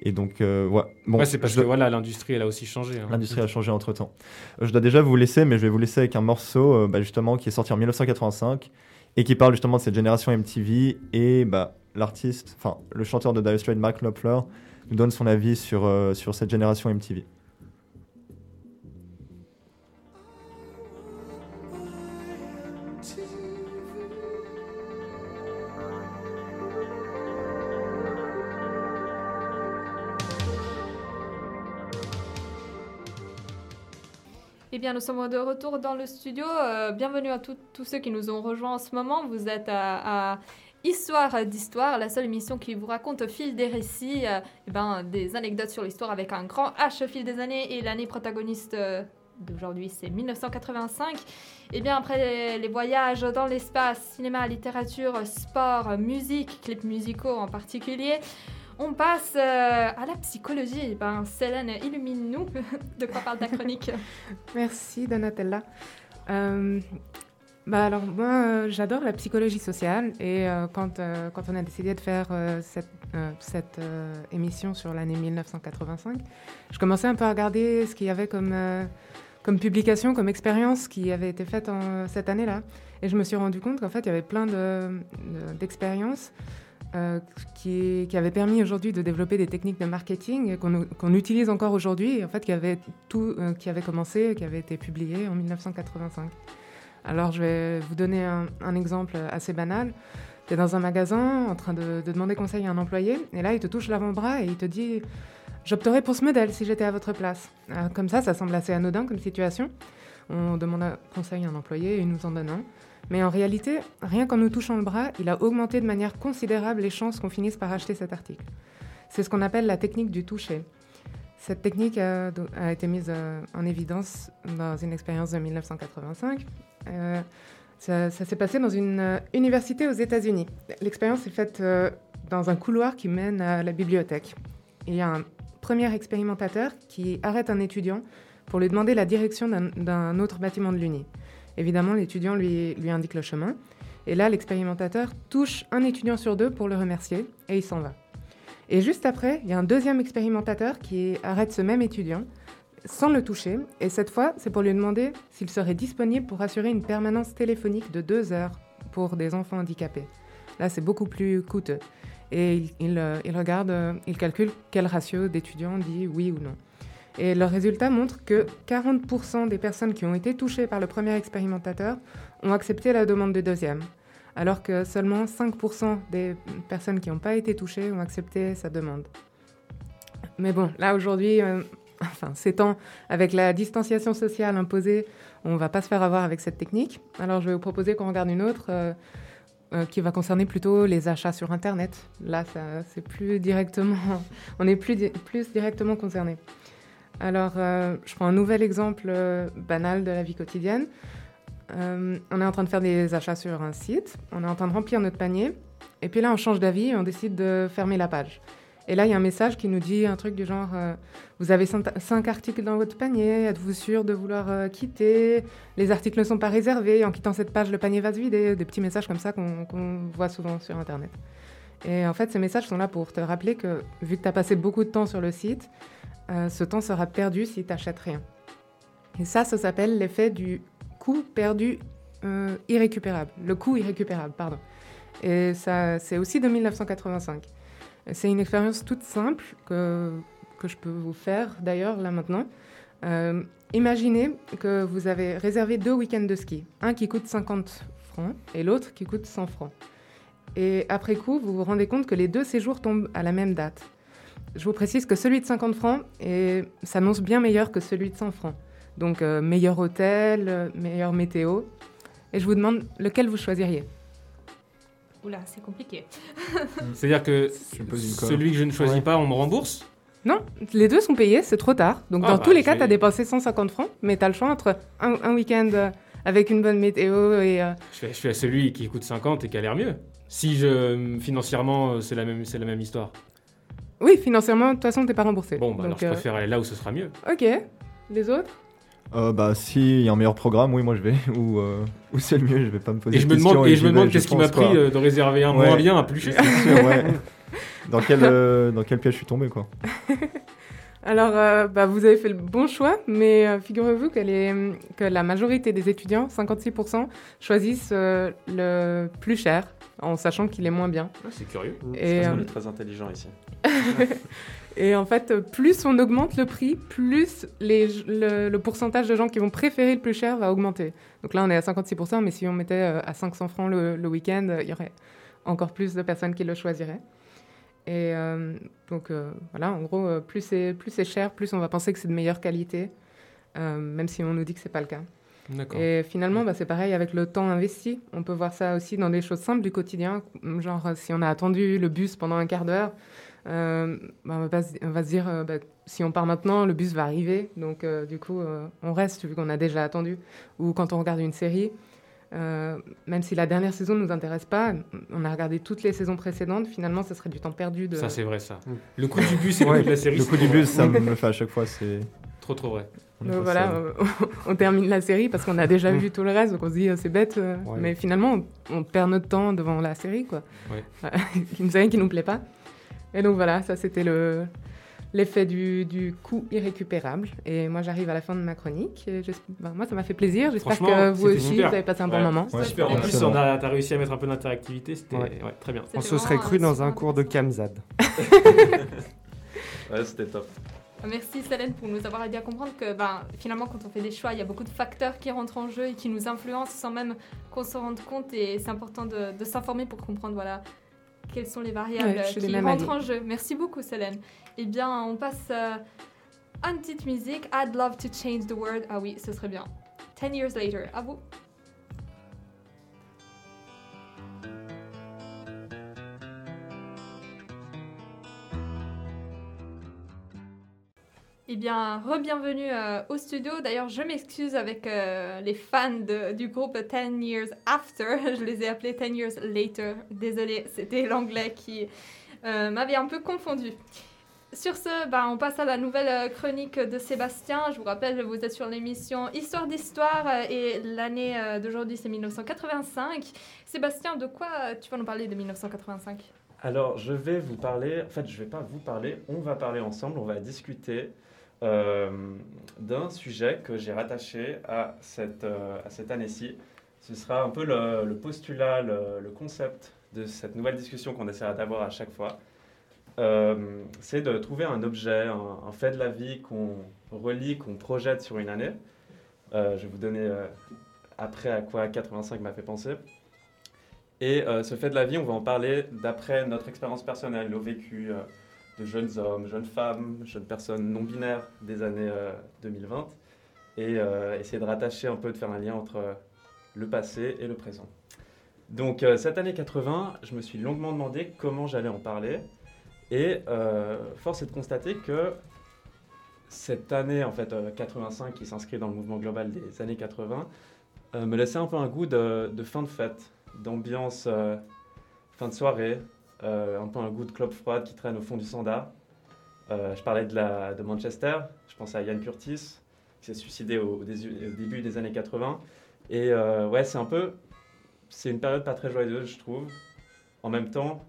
Et donc, euh, ouais. Bon, ouais, c'est parce je- que voilà l'industrie elle a aussi changé. hein. L'industrie a changé entre temps. Je dois déjà vous laisser, mais je vais vous laisser avec un morceau euh, bah, justement qui est sorti en 1985 et qui parle justement de cette génération MTV et bah, l'artiste, enfin le chanteur de Dire Straits, Mark Knopfler, nous donne son avis sur, euh, sur cette génération MTV. Eh bien, nous sommes de retour dans le studio. Euh, bienvenue à tous- ceux qui nous ont rejoints en ce moment. Vous êtes à, Histoire d'Histoire, la seule émission qui vous raconte au fil des récits euh, eh ben, des anecdotes sur l'histoire avec un grand H au fil des années. Et l'année protagoniste euh, d'aujourd'hui, c'est 1985. Eh bien, après les voyages dans l'espace, cinéma, littérature, sport, musique, clips musicaux en particulier, on passe euh, à la psychologie. Ben, Célène, illumine-nous. [LAUGHS] De quoi parle ta chronique? [LAUGHS] Merci Donatella. Euh, bah alors moi j'adore la psychologie sociale et euh, quand, quand on a décidé de faire cette, cette émission sur l'année 1985, je commençais un peu à regarder ce qu'il y avait comme, comme publication, comme expérience qui avait été faite en, cette année-là. Et je me suis rendu compte qu'en fait il y avait plein de- de- d'expériences euh, qui, avaient permis aujourd'hui de développer des techniques de marketing qu'on utilise encore aujourd'hui en fait qui avaient tout euh, qui avait commencé, qui avait été publié en 1985. Alors je vais vous donner un, exemple assez banal. Tu es dans un magasin en train de, de demander conseil à un employé et là il te touche l'avant-bras et il te dit j'opterais pour ce modèle si j'étais à votre place. Euh, comme ça, ça semble assez anodin comme situation. On demande un conseil à un employé et il nous en donne un. Mais en réalité, rien qu'en nous touchant le bras, il a augmenté de manière considérable les chances qu'on finisse par acheter cet article. C'est ce qu'on appelle la technique du toucher. Cette technique a, été mise euh, en évidence dans une expérience de 1985. Euh, ça s'est passé dans une euh, université aux États-Unis. L'expérience est faite dans un couloir qui mène à la bibliothèque. Il y a un premier expérimentateur qui arrête un étudiant pour lui demander la direction d'un- d'un autre bâtiment de l'Uni. Évidemment, l'étudiant lui, lui indique le chemin. Et là, l'expérimentateur touche un étudiant sur deux pour le remercier et il s'en va. Et juste après, il y a un deuxième expérimentateur qui arrête ce même étudiant sans le toucher. Et cette fois, c'est pour lui demander s'il serait disponible pour assurer une permanence téléphonique de deux heures pour des enfants handicapés. Là, c'est beaucoup plus coûteux. Et il, il, euh, il regarde, euh, il calcule quel ratio d'étudiants dit oui ou non. Et le résultat montre que 40% des personnes qui ont été touchées par le premier expérimentateur ont accepté la demande du deuxième, alors que seulement 5% des personnes qui n'ont pas été touchées ont accepté sa demande. Mais bon, là aujourd'hui, euh, enfin, ces temps, avec la distanciation sociale imposée, on ne va pas se faire avoir avec cette technique. Alors je vais vous proposer qu'on regarde une autre euh, euh, qui va concerner plutôt les achats sur Internet. Là, c'est plus directement, [LAUGHS] on est plus, plus directement concerné. Alors, euh, je prends un nouvel exemple euh, banal de la vie quotidienne. Euh, on est en train de faire des achats sur un site, on est en train de remplir notre panier, et puis là, on change d'avis et on décide de fermer la page. Et là, il y a un message qui nous dit un truc du genre Vous avez 5 articles dans votre panier, êtes-vous sûr de vouloir quitter? Les articles ne sont pas réservés, en quittant cette page, le panier va se vider. Des petits messages comme ça qu'on qu'on voit souvent sur Internet. Et en fait, ces messages sont là pour te rappeler que vu que tu as passé beaucoup de temps sur le site, euh, ce temps sera perdu si tu n'achètes rien. Et ça, ça s'appelle l'effet du coût perdu euh, irrécupérable. Le coût irrécupérable, pardon. Et ça, c'est aussi de 1985. C'est une expérience toute simple que, que je peux vous faire d'ailleurs là maintenant. Euh, imaginez que vous avez réservé deux week-ends de ski, un qui coûte 50 francs et l'autre qui coûte 100 francs. Et après coup, vous vous rendez compte que les deux séjours tombent à la même date. Je vous précise que celui de 50 francs s'annonce bien meilleur que celui de 100 francs. Donc euh, meilleur hôtel, euh, meilleure météo. Et je vous demande lequel vous choisiriez. Oula, c'est compliqué. [LAUGHS] C'est-à-dire que celui que je ne choisis Ouais. pas, on me rembourse? Non, les deux sont payés, c'est trop tard. Donc Ah dans bah, tous les cas, tu as dépensé 150 francs, mais tu as le choix entre un, un week-end euh, avec une bonne météo et... euh, je fais, je fais à celui qui coûte 50 et qui a l'air mieux. Si je, financièrement, c'est la même, c'est la même histoire. Oui, financièrement, de toute façon, t'es pas remboursé. Bon, bah, alors Donc, je euh, préfère aller là où ce sera mieux. Ok, les autres? Euh, bah, s'il y a un meilleur programme, oui, moi je vais. [LAUGHS] Ou, euh, ou c'est le mieux, je vais pas me poser Et je de me questions demande, et je me vais, demande qu'est-ce qui m'a pense, quoi. pris euh, de réserver un Ouais. moins bien à plus [LAUGHS] cher. Ouais. Dans quel, [LAUGHS] euh, dans quel piège je suis tombé, quoi. Alors, euh, bah, vous avez fait le bon choix, mais euh, figurez-vous que, les- que la majorité des étudiants, 56%, choisissent euh, le plus cher, en sachant qu'il est moins bien. Ah, c'est curieux. Et, Parce qu'on euh, est très intelligent ici. [LAUGHS] Et en fait, plus on augmente le prix, plus les, le, le pourcentage de gens qui vont préférer le plus cher va augmenter. Donc là, on est à 56%, mais si on mettait à 500 francs le, le week-end, il y aurait encore plus de personnes qui le choisiraient. Et euh, donc euh, voilà, en gros, euh, plus c'est plus c'est cher, plus on va penser que c'est de meilleure qualité, même si on nous dit que c'est pas le cas. Et finalement, bah, c'est pareil avec le temps investi. On peut voir ça aussi dans des choses simples du quotidien. Genre, si on a attendu le bus pendant un quart d'heure, euh, bah, on, va se- on va se dire, euh, bah, si on part maintenant, le bus va arriver. Donc, euh, du coup, on reste vu qu'on a déjà attendu. Ou quand on regarde une série, euh, même si la dernière saison ne nous intéresse pas, on a regardé toutes les saisons précédentes, finalement, ce serait du temps perdu. De... Ça, c'est vrai, ça. Mm. Le coup du bus le Ouais. la série. Le c'est coup du bus, ça me le fait à chaque fois, c'est. [LAUGHS] Trop, trop vrai. Donc voilà, euh, on termine la série parce qu'on a déjà vu tout le reste, donc on se dit euh, c'est bête, euh, Ouais. mais finalement on, on perd notre temps devant la série, quoi. Ouais. qui nous rien qui nous plaît pas. Et donc voilà, ça c'était le l'effet du, du coût irrécupérable. Et moi j'arrive à la fin de ma chronique. Et ben, moi ça m'a fait plaisir. J'espère que vous aussi super. vous avez passé un bon Ouais. moment. Ouais, Super. En plus, on a, t'as réussi à mettre un peu d'interactivité. C'était Ouais. ouais, très bien. On se serait cru dans un cours de. Kamzad. [LAUGHS] Ouais, c'était top. Merci Solène pour nous avoir aidé à comprendre que ben, finalement quand on fait des choix, il y a beaucoup de facteurs qui rentrent en jeu et qui nous influencent sans même qu'on s'en rende compte et c'est important de, de s'informer pour comprendre voilà, quelles sont les variables Ouais, qui rentrent en jeu. Merci beaucoup Solène. Eh bien on passe euh, à une petite musique. I'd love to change the world. Ah oui, ce serait bien. 10 years later, à vous. Eh bien, re-bienvenue euh, au studio. D'ailleurs, je m'excuse avec euh, les fans du groupe 10 Years After. [LAUGHS] Je les ai appelés 10 Years Later. Désolée, c'était l'anglais qui m'avait un peu confondu. Sur ce, bah, on passe à la nouvelle euh, chronique de Sébastien. Je vous rappelle, vous êtes sur l'émission Histoire d'Histoire euh, et l'année euh, d'aujourd'hui, c'est 1985. Sébastien, de quoi tu vas nous parler de 1985 Alors, je vais vous parler, en fait, je vais pas vous parler, on va parler ensemble, on va discuter d'un sujet que j'ai rattaché à cette, année-ci. Ce sera un peu le, le postulat, le, le concept de cette nouvelle discussion qu'on essaiera d'avoir à chaque fois. Euh, c'est de trouver un objet, un, fait de la vie qu'on relie, qu'on projette sur une année. Euh, je vais vous donner euh, après à quoi 85 m'a fait penser. Et ce fait de la vie, on va en parler d'après notre expérience personnelle, nos vécus de jeunes hommes, jeunes femmes, jeunes personnes non binaires des années euh, 2020, et essayer de rattacher un peu, de faire un lien entre le passé et le présent. Donc cette année 80, je me suis longuement demandé comment j'allais en parler, et euh, force est de constater que cette année en fait euh, 85 qui s'inscrit dans le mouvement global des années 80 euh, me laissait un peu un goût de, fin de fête, d'ambiance euh, fin de soirée, euh, un peu un goût de club froide qui traîne au fond du standard. Euh, je parlais de, Manchester, je pensais à Ian Curtis, qui s'est suicidé au début des années 80. Et euh, ouais, c'est un peu. C'est une période pas très joyeuse, je trouve. En même temps,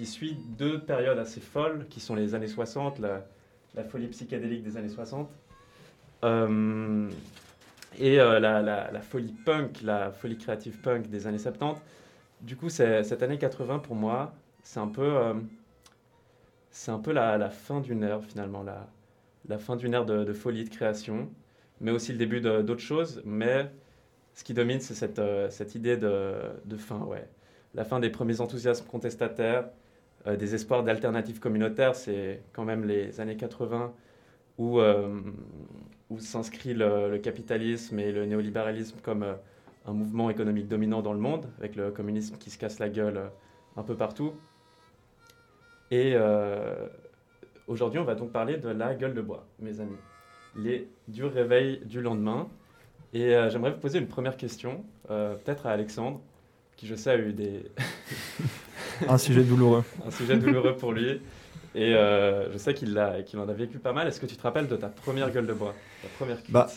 qui suit deux périodes assez folles, qui sont les années 60, la, folie psychédélique des années 60, euh, et euh, la, folie punk, la folie créative punk des années 70. Du coup, cette année 80, pour moi, c'est un peu, euh, c'est un peu la, fin d'une ère, finalement, la, fin d'une ère de, de folie, de création, mais aussi le début d'autres choses. Mais ce qui domine, c'est cette, cette idée de, de fin, ouais. La fin des premiers enthousiasmes contestataires, euh, des espoirs d'alternatives communautaires, c'est quand même les années 80 où, euh, où s'inscrit le, capitalisme et le néolibéralisme comme euh, un mouvement économique dominant dans le monde, avec le communisme qui se casse la gueule un peu partout. Et aujourd'hui, on va donc parler de la gueule de bois, mes amis. Les durs réveils du lendemain. Et j'aimerais vous poser une première question, peut-être à Alexandre, qui je sais a eu des, [LAUGHS] Un sujet douloureux. [LAUGHS] un sujet douloureux pour lui. Et euh, je sais qu'il l'a- qu'il en a vécu pas mal. Est-ce que tu te rappelles de ta première gueule de bois? Ta première cuite? Bah,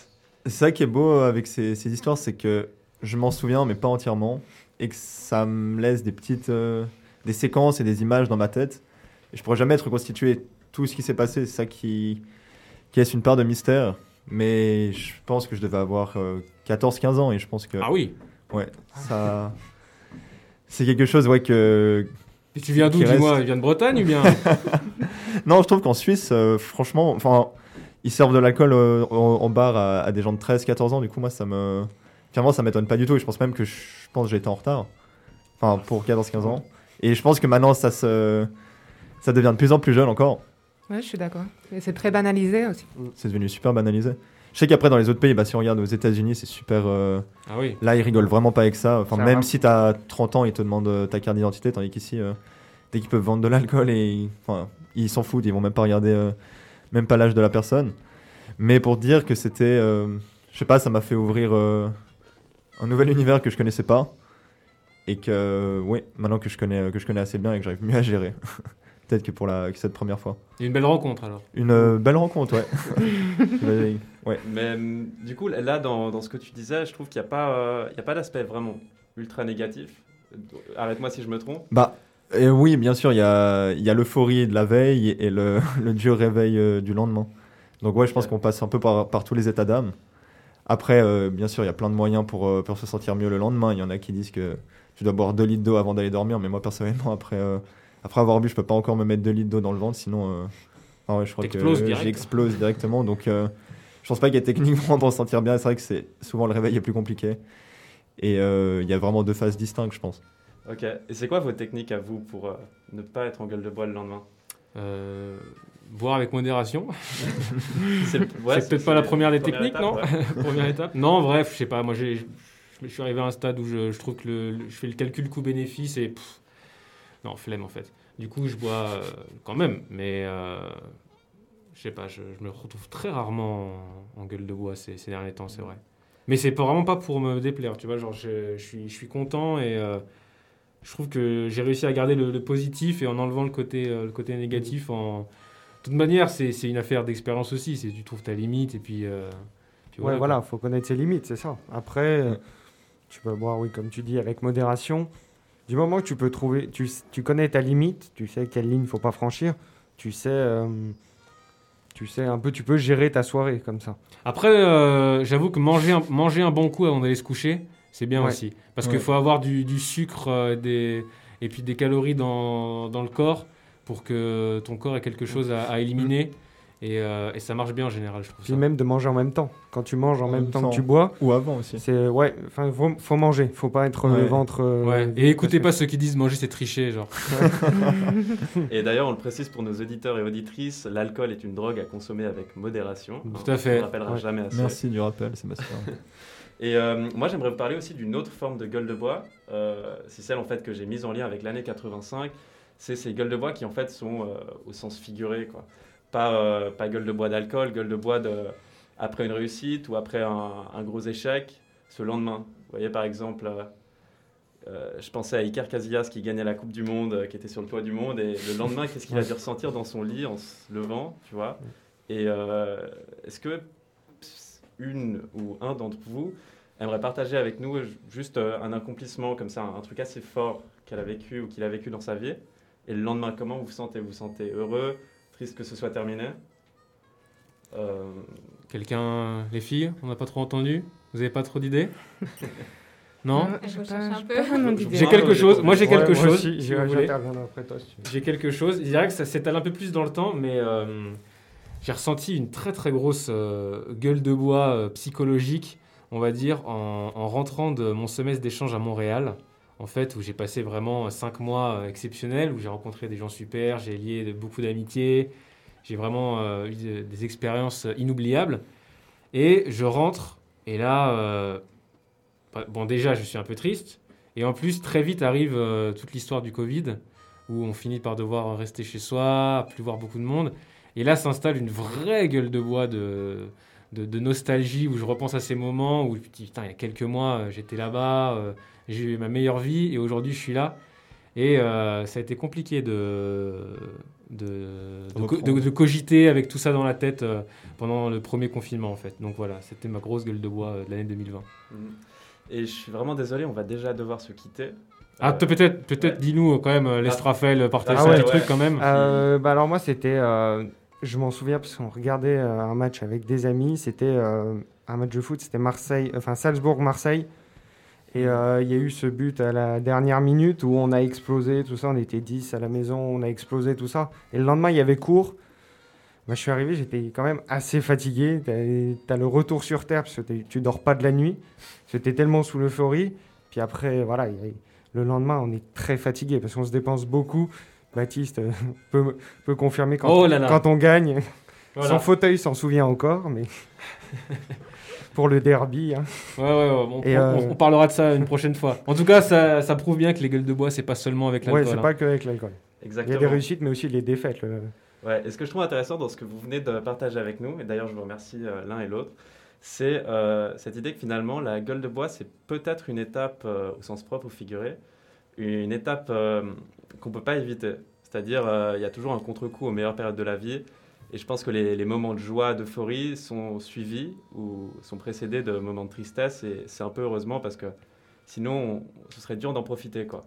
C'est ça qui est beau avec ces, ces histoires, c'est que je m'en souviens, mais pas entièrement, et que ça me laisse des petites euh, des séquences et des images dans ma tête. Et je pourrais jamais être reconstitué tout ce qui s'est passé. C'est ça qui, qui laisse une part de mystère. Mais je pense que je devais avoir 14-15 ans, et je pense que Ah oui. ouais, ça, c'est quelque chose ouais que Et tu viens d'où, dis-moi. Il vient de Bretagne ou bien [LAUGHS] Non, je trouve qu'en Suisse, euh, franchement, enfin, ils servent de l'alcool euh, en, en bar à, à des gens de 13, 14 ans. Du coup, moi, ça me. Clairement, ça m'étonne pas du tout. Et je pense même que je, pense que j'ai été en retard. Enfin, pour 14, 15 ans. Et je pense que maintenant, ça se. Ça devient de plus en plus jeune encore. Ouais, je suis d'accord. Et c'est très banalisé aussi. C'est devenu super banalisé. Je sais qu'après, dans les autres pays, bah, si on regarde aux États-Unis, c'est super. euh, Ah oui. Là, ils rigolent vraiment pas avec ça. Enfin, Ça même va. si t'as 30 ans, ils te demandent euh, ta carte d'identité, tandis qu'ici, euh, dès qu'ils peuvent vendre de l'alcool, et enfin, ils s'en foutent, ils vont même pas regarder, euh, même pas l'âge de la personne. Mais pour dire que c'était, euh, je sais pas, ça m'a fait ouvrir euh, un nouvel univers que je connaissais pas, et que, oui, maintenant que je connais, que je connais assez bien et que j'arrive mieux à gérer, [LAUGHS] peut-être que pour la, que cette première fois. Une belle rencontre alors. Une euh, belle rencontre, ouais. [LAUGHS] Ouais. Mais hum, du coup, là, dans, dans ce que tu disais, je trouve qu'il n'y a pas, euh, il y a pas d'aspect vraiment ultra négatif. Arrête-moi si je me trompe. Bah, euh, oui, bien sûr, il y a, il y a l'euphorie de la veille et le, [LAUGHS] le dur réveil euh, du lendemain. Donc ouais, je pense qu'on passe un peu par, par tous les états d'âme. Après, euh, bien sûr, il y a plein de moyens pour, euh, pour se sentir mieux le lendemain. Il y en a qui disent que tu dois boire 2 litres d'eau avant d'aller dormir, mais moi, personnellement, après, euh, après avoir bu, je peux pas encore me mettre 2 litres d'eau dans le ventre, sinon, euh, ah ouais, je crois que j'explose directement. Donc, euh, je pense pas qu'il y ait techniquement pour se sentir bien. C'est vrai que c'est souvent le réveil est plus compliqué. Et euh, il y a vraiment deux phases distinctes, je pense. Ok. Et c'est quoi vos techniques à vous pour euh, ne pas être en gueule de bois le lendemain? Euh, boire avec modération. [LAUGHS] C'est ouais, peut-être pas la première des première techniques, étape, non? ouais. [LAUGHS] Première étape? Non, bref, je sais pas. Moi, j'ai, je, suis arrivé à un stade où je, je trouve que le, le- je fais le calcul coût-bénéfice et pff, non, flemme en fait. Du coup, je bois euh, quand même, mais euh, sais pas. Je, je me retrouve très rarement en, en gueule de bois ces, ces derniers temps, c'est vrai. Mais c'est vraiment pas pour me déplaire, tu vois. Genre, je, je suis, je suis content et euh, je trouve que j'ai réussi à garder le, le positif et en enlevant le côté, euh, le côté négatif. En de toute manière, c'est, une affaire d'expérience aussi. C'est tu trouves ta limite et puis. euh, puis Ouais, voilà, quoi. faut connaître ses limites, c'est ça. Après, euh, tu peux boire, oui, comme tu dis, avec modération. Du moment que tu peux trouver, tu, tu connais ta limite, tu sais quelle ligne faut pas franchir, tu sais, tu sais un peu, tu peux gérer ta soirée comme ça. Après, euh, j'avoue que manger un, manger un bon coup avant d'aller se coucher, c'est bien Ouais. aussi. Parce Ouais. qu'il faut avoir du, du sucre euh, des, et puis des calories dans, dans le corps pour que ton corps ait quelque chose à, à éliminer. Et, euh, et ça marche bien en général, je trouve. Puis ça. même de manger en même temps. Quand tu manges en, En même même temps temps. que tu bois, Ou avant aussi. c'est ouais, enfin, faut, faut manger, faut pas être le ventre. euh, Ouais. Et écoutez pas ceux qui disent manger c'est tricher, genre. [LAUGHS] Et d'ailleurs, on le précise pour nos auditeurs et auditrices, l'alcool est une drogue à consommer avec modération. Tout à fait. On ne rappellera Ouais. jamais assez. Merci du rappel, Sébastien. [LAUGHS] Et euh, moi, j'aimerais vous parler aussi d'une autre forme de gueule de bois. Euh, c'est celle en fait que j'ai mise en lien avec l'année 85. C'est ces gueules de bois qui en fait sont euh, au sens figuré, quoi. Pas, euh, pas gueule de bois d'alcool, gueule de bois de, après une réussite ou après un, un gros échec, ce lendemain. Vous voyez par exemple, euh, euh, je pensais à Iker Casillas qui gagnait la Coupe du Monde, euh, qui était sur le toit du monde, et le lendemain, qu'est-ce qu'il a dû ressentir dans son lit en se levant, tu vois? Et euh, est-ce que une ou un d'entre vous aimerait partager avec nous juste un accomplissement comme ça, un, un truc assez fort qu'elle a vécu ou qu'il a vécu dans sa vie, Et le lendemain, comment vous vous sentez? Vous vous sentez heureux, triste que ce soit terminé Euh, Quelqu'un, les filles, on n'a pas trop entendu? Vous avez pas trop d'idées? Non? J'ai quelque chose. j'ai Moi, j'ai quelque Ouais, chose. si j'ai- vous voulez. J'interviendrai après toi si tu veux. J'ai quelque chose. Je dirais que ça s'étale un peu plus dans le temps, mais euh, j'ai ressenti une très très grosse euh, gueule de bois euh, psychologique, on va dire, en, en rentrant de mon semestre d'échange à Montréal. En fait, où j'ai passé vraiment cinq mois euh, exceptionnels, où j'ai rencontré des gens super, j'ai lié beaucoup d'amitiés, j'ai vraiment euh, eu de- des expériences inoubliables. Et je rentre, et là, euh, bah, bon, déjà, je suis un peu triste. Et en plus, très vite arrive euh, toute l'histoire du Covid, où on finit par devoir rester chez soi, plus voir beaucoup de monde. Et là s'installe une vraie gueule de bois de, de, nostalgie, où je repense à ces moments où, putain, il y a quelques mois, euh, j'étais là-bas, euh, j'ai eu ma meilleure vie, et aujourd'hui, je suis là. Et euh, ça a été compliqué de, de, de, co- de- de cogiter avec tout ça dans la tête euh, pendant le premier confinement, en fait. Donc voilà, c'était ma grosse gueule de bois euh, de l'année 2020. Mhm. Et je suis vraiment désolé, on va déjà devoir se quitter. Ah, Euh, peut-être, peut-être ouais. dis-nous quand même, euh, laisse Ah. Ah ouais, petit ouais. truc quand même. Euh, bah alors moi c'était, euh, je m'en souviens parce qu'on regardait euh, un match avec des amis, c'était euh, un match de foot, c'était Marseille, enfin Salzbourg-Marseille, et euh, il y a eu ce but à la dernière minute où on a explosé, tout ça, on était 10 à la maison, on a explosé tout ça, et le lendemain il y avait cours. Bah, je suis arrivé, j'étais quand même assez fatigué. T'as as le retour sur terre parce que tu dors pas de la nuit. J'étais tellement sous l'euphorie. Puis après, voilà, le lendemain, on est très fatigué parce qu'on se dépense beaucoup. Baptiste euh, [LAUGHS] peut, peut confirmer quand, Oh là là. quand on gagne. Voilà. Son fauteuil s'en souvient encore, mais [LAUGHS] pour le derby. hein. Ouais, ouais, ouais, on, Et, on- euh, on parlera de ça une prochaine fois. En tout cas, ça, ça prouve bien que les gueules de bois, c'est pas seulement avec Ouais, l'alcool. c'est hein. pas que avec l'alcool. Il y Exactement. a des réussites, mais aussi les défaites. le- Ouais, et ce que je trouve intéressant dans ce que vous venez de partager avec nous, et d'ailleurs je vous remercie euh, l'un et l'autre, c'est euh, cette idée que finalement la gueule de bois, c'est peut-être une étape euh, au sens propre ou figuré, une étape euh, qu'on ne peut pas éviter. C'est-à-dire, euh, il y a toujours un contre-coup aux meilleures périodes de la vie, et je pense que les, les moments de joie, d'euphorie sont suivis ou sont précédés de moments de tristesse, et c'est un peu heureusement parce que sinon, on- ce serait dur d'en profiter, quoi.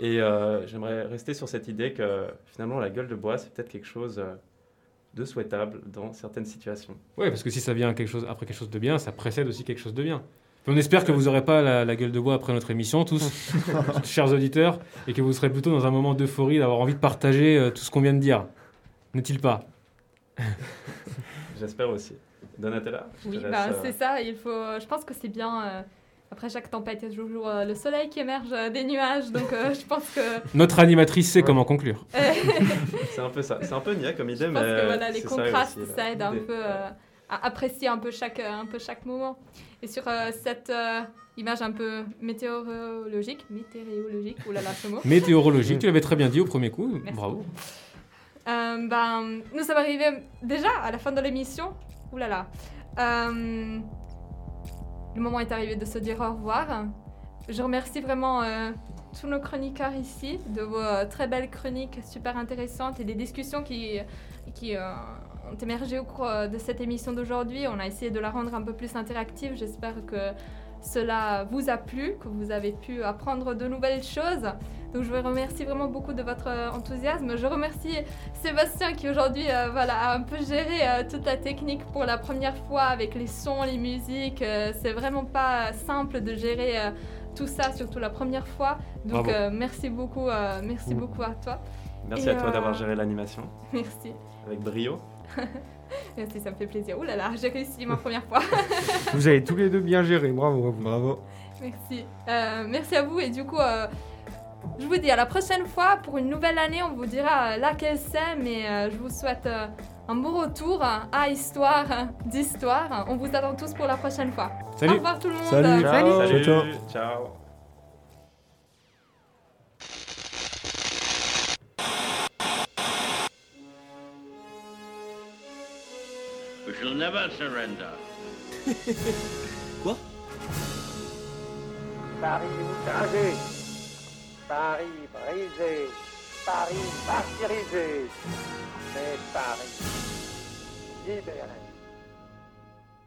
Et euh, j'aimerais rester sur cette idée que finalement la gueule de bois, c'est peut-être quelque chose euh, de souhaitable dans certaines situations. Ouais, parce que si ça vient quelque chose, après quelque chose de bien, ça précède aussi quelque chose de bien. On espère que vous n'aurez pas la, la gueule de bois après notre émission, tous, [LAUGHS] chers auditeurs, et que vous serez plutôt dans un moment d'euphorie, d'avoir envie de partager euh, tout ce qu'on vient de dire. N'est-il pas? [LAUGHS] J'espère aussi. Donatella Oui, bah, euh, c'est ça. Il faut, je pense que c'est bien. euh, après chaque tempête, il y a toujours euh, le soleil qui émerge euh, des nuages. Donc euh, je pense que, [LAUGHS] Notre animatrice sait Ouais. comment conclure. [LAUGHS] C'est un peu ça. C'est un peu niais comme idée, je mais pense que voilà, les ça contrastes, aussi, ça aide un peu euh, à apprécier un peu chaque, euh, un peu chaque moment. Et sur euh, cette euh, image un peu météorologique, météorologique, oh là là ce mot. Météorologique, tu l'avais très bien dit au premier coup. Merci. Bravo. Euh, ben, nous sommes arrivés déjà à la fin de l'émission. Ouh là là. Euh, le moment est arrivé de se dire au revoir. Je remercie vraiment euh, tous nos chroniqueurs ici de vos très belles chroniques super intéressantes et des discussions qui, ont émergé au cours de cette émission d'aujourd'hui. On a essayé de la rendre un peu plus interactive. J'espère que cela vous a plu, que vous avez pu apprendre de nouvelles choses. Donc je vous remercie vraiment beaucoup de votre euh, enthousiasme. Je remercie Sébastien qui aujourd'hui euh, voilà, a un peu géré euh, toute la technique pour la première fois avec les sons, les musiques. Euh, c'est vraiment pas simple de gérer tout ça, surtout la première fois. Donc merci beaucoup, merci beaucoup à toi. Merci Et, à toi d'avoir géré l'animation [LAUGHS] Merci. avec brio. [LAUGHS] [LAUGHS] Merci, ça me fait plaisir. Ouh là là, j'ai réussi ma première fois. [LAUGHS] Vous avez tous les deux bien géré, bravo à vous. Bravo. Merci. Euh, merci à vous et du coup, euh, je vous dis à la prochaine fois pour une nouvelle année. On vous dira euh, laquelle c'est, mais euh, je vous souhaite euh, un beau retour à Histoire d'Histoire. On vous attend tous pour la prochaine fois. Au Salut. revoir tout le monde. Salut. Ciao. Salut, ciao. ciao. We shall never surrender. [LAUGHS] Paris outragé, Paris brisé, Paris martyrisé, mais Paris. Libéré.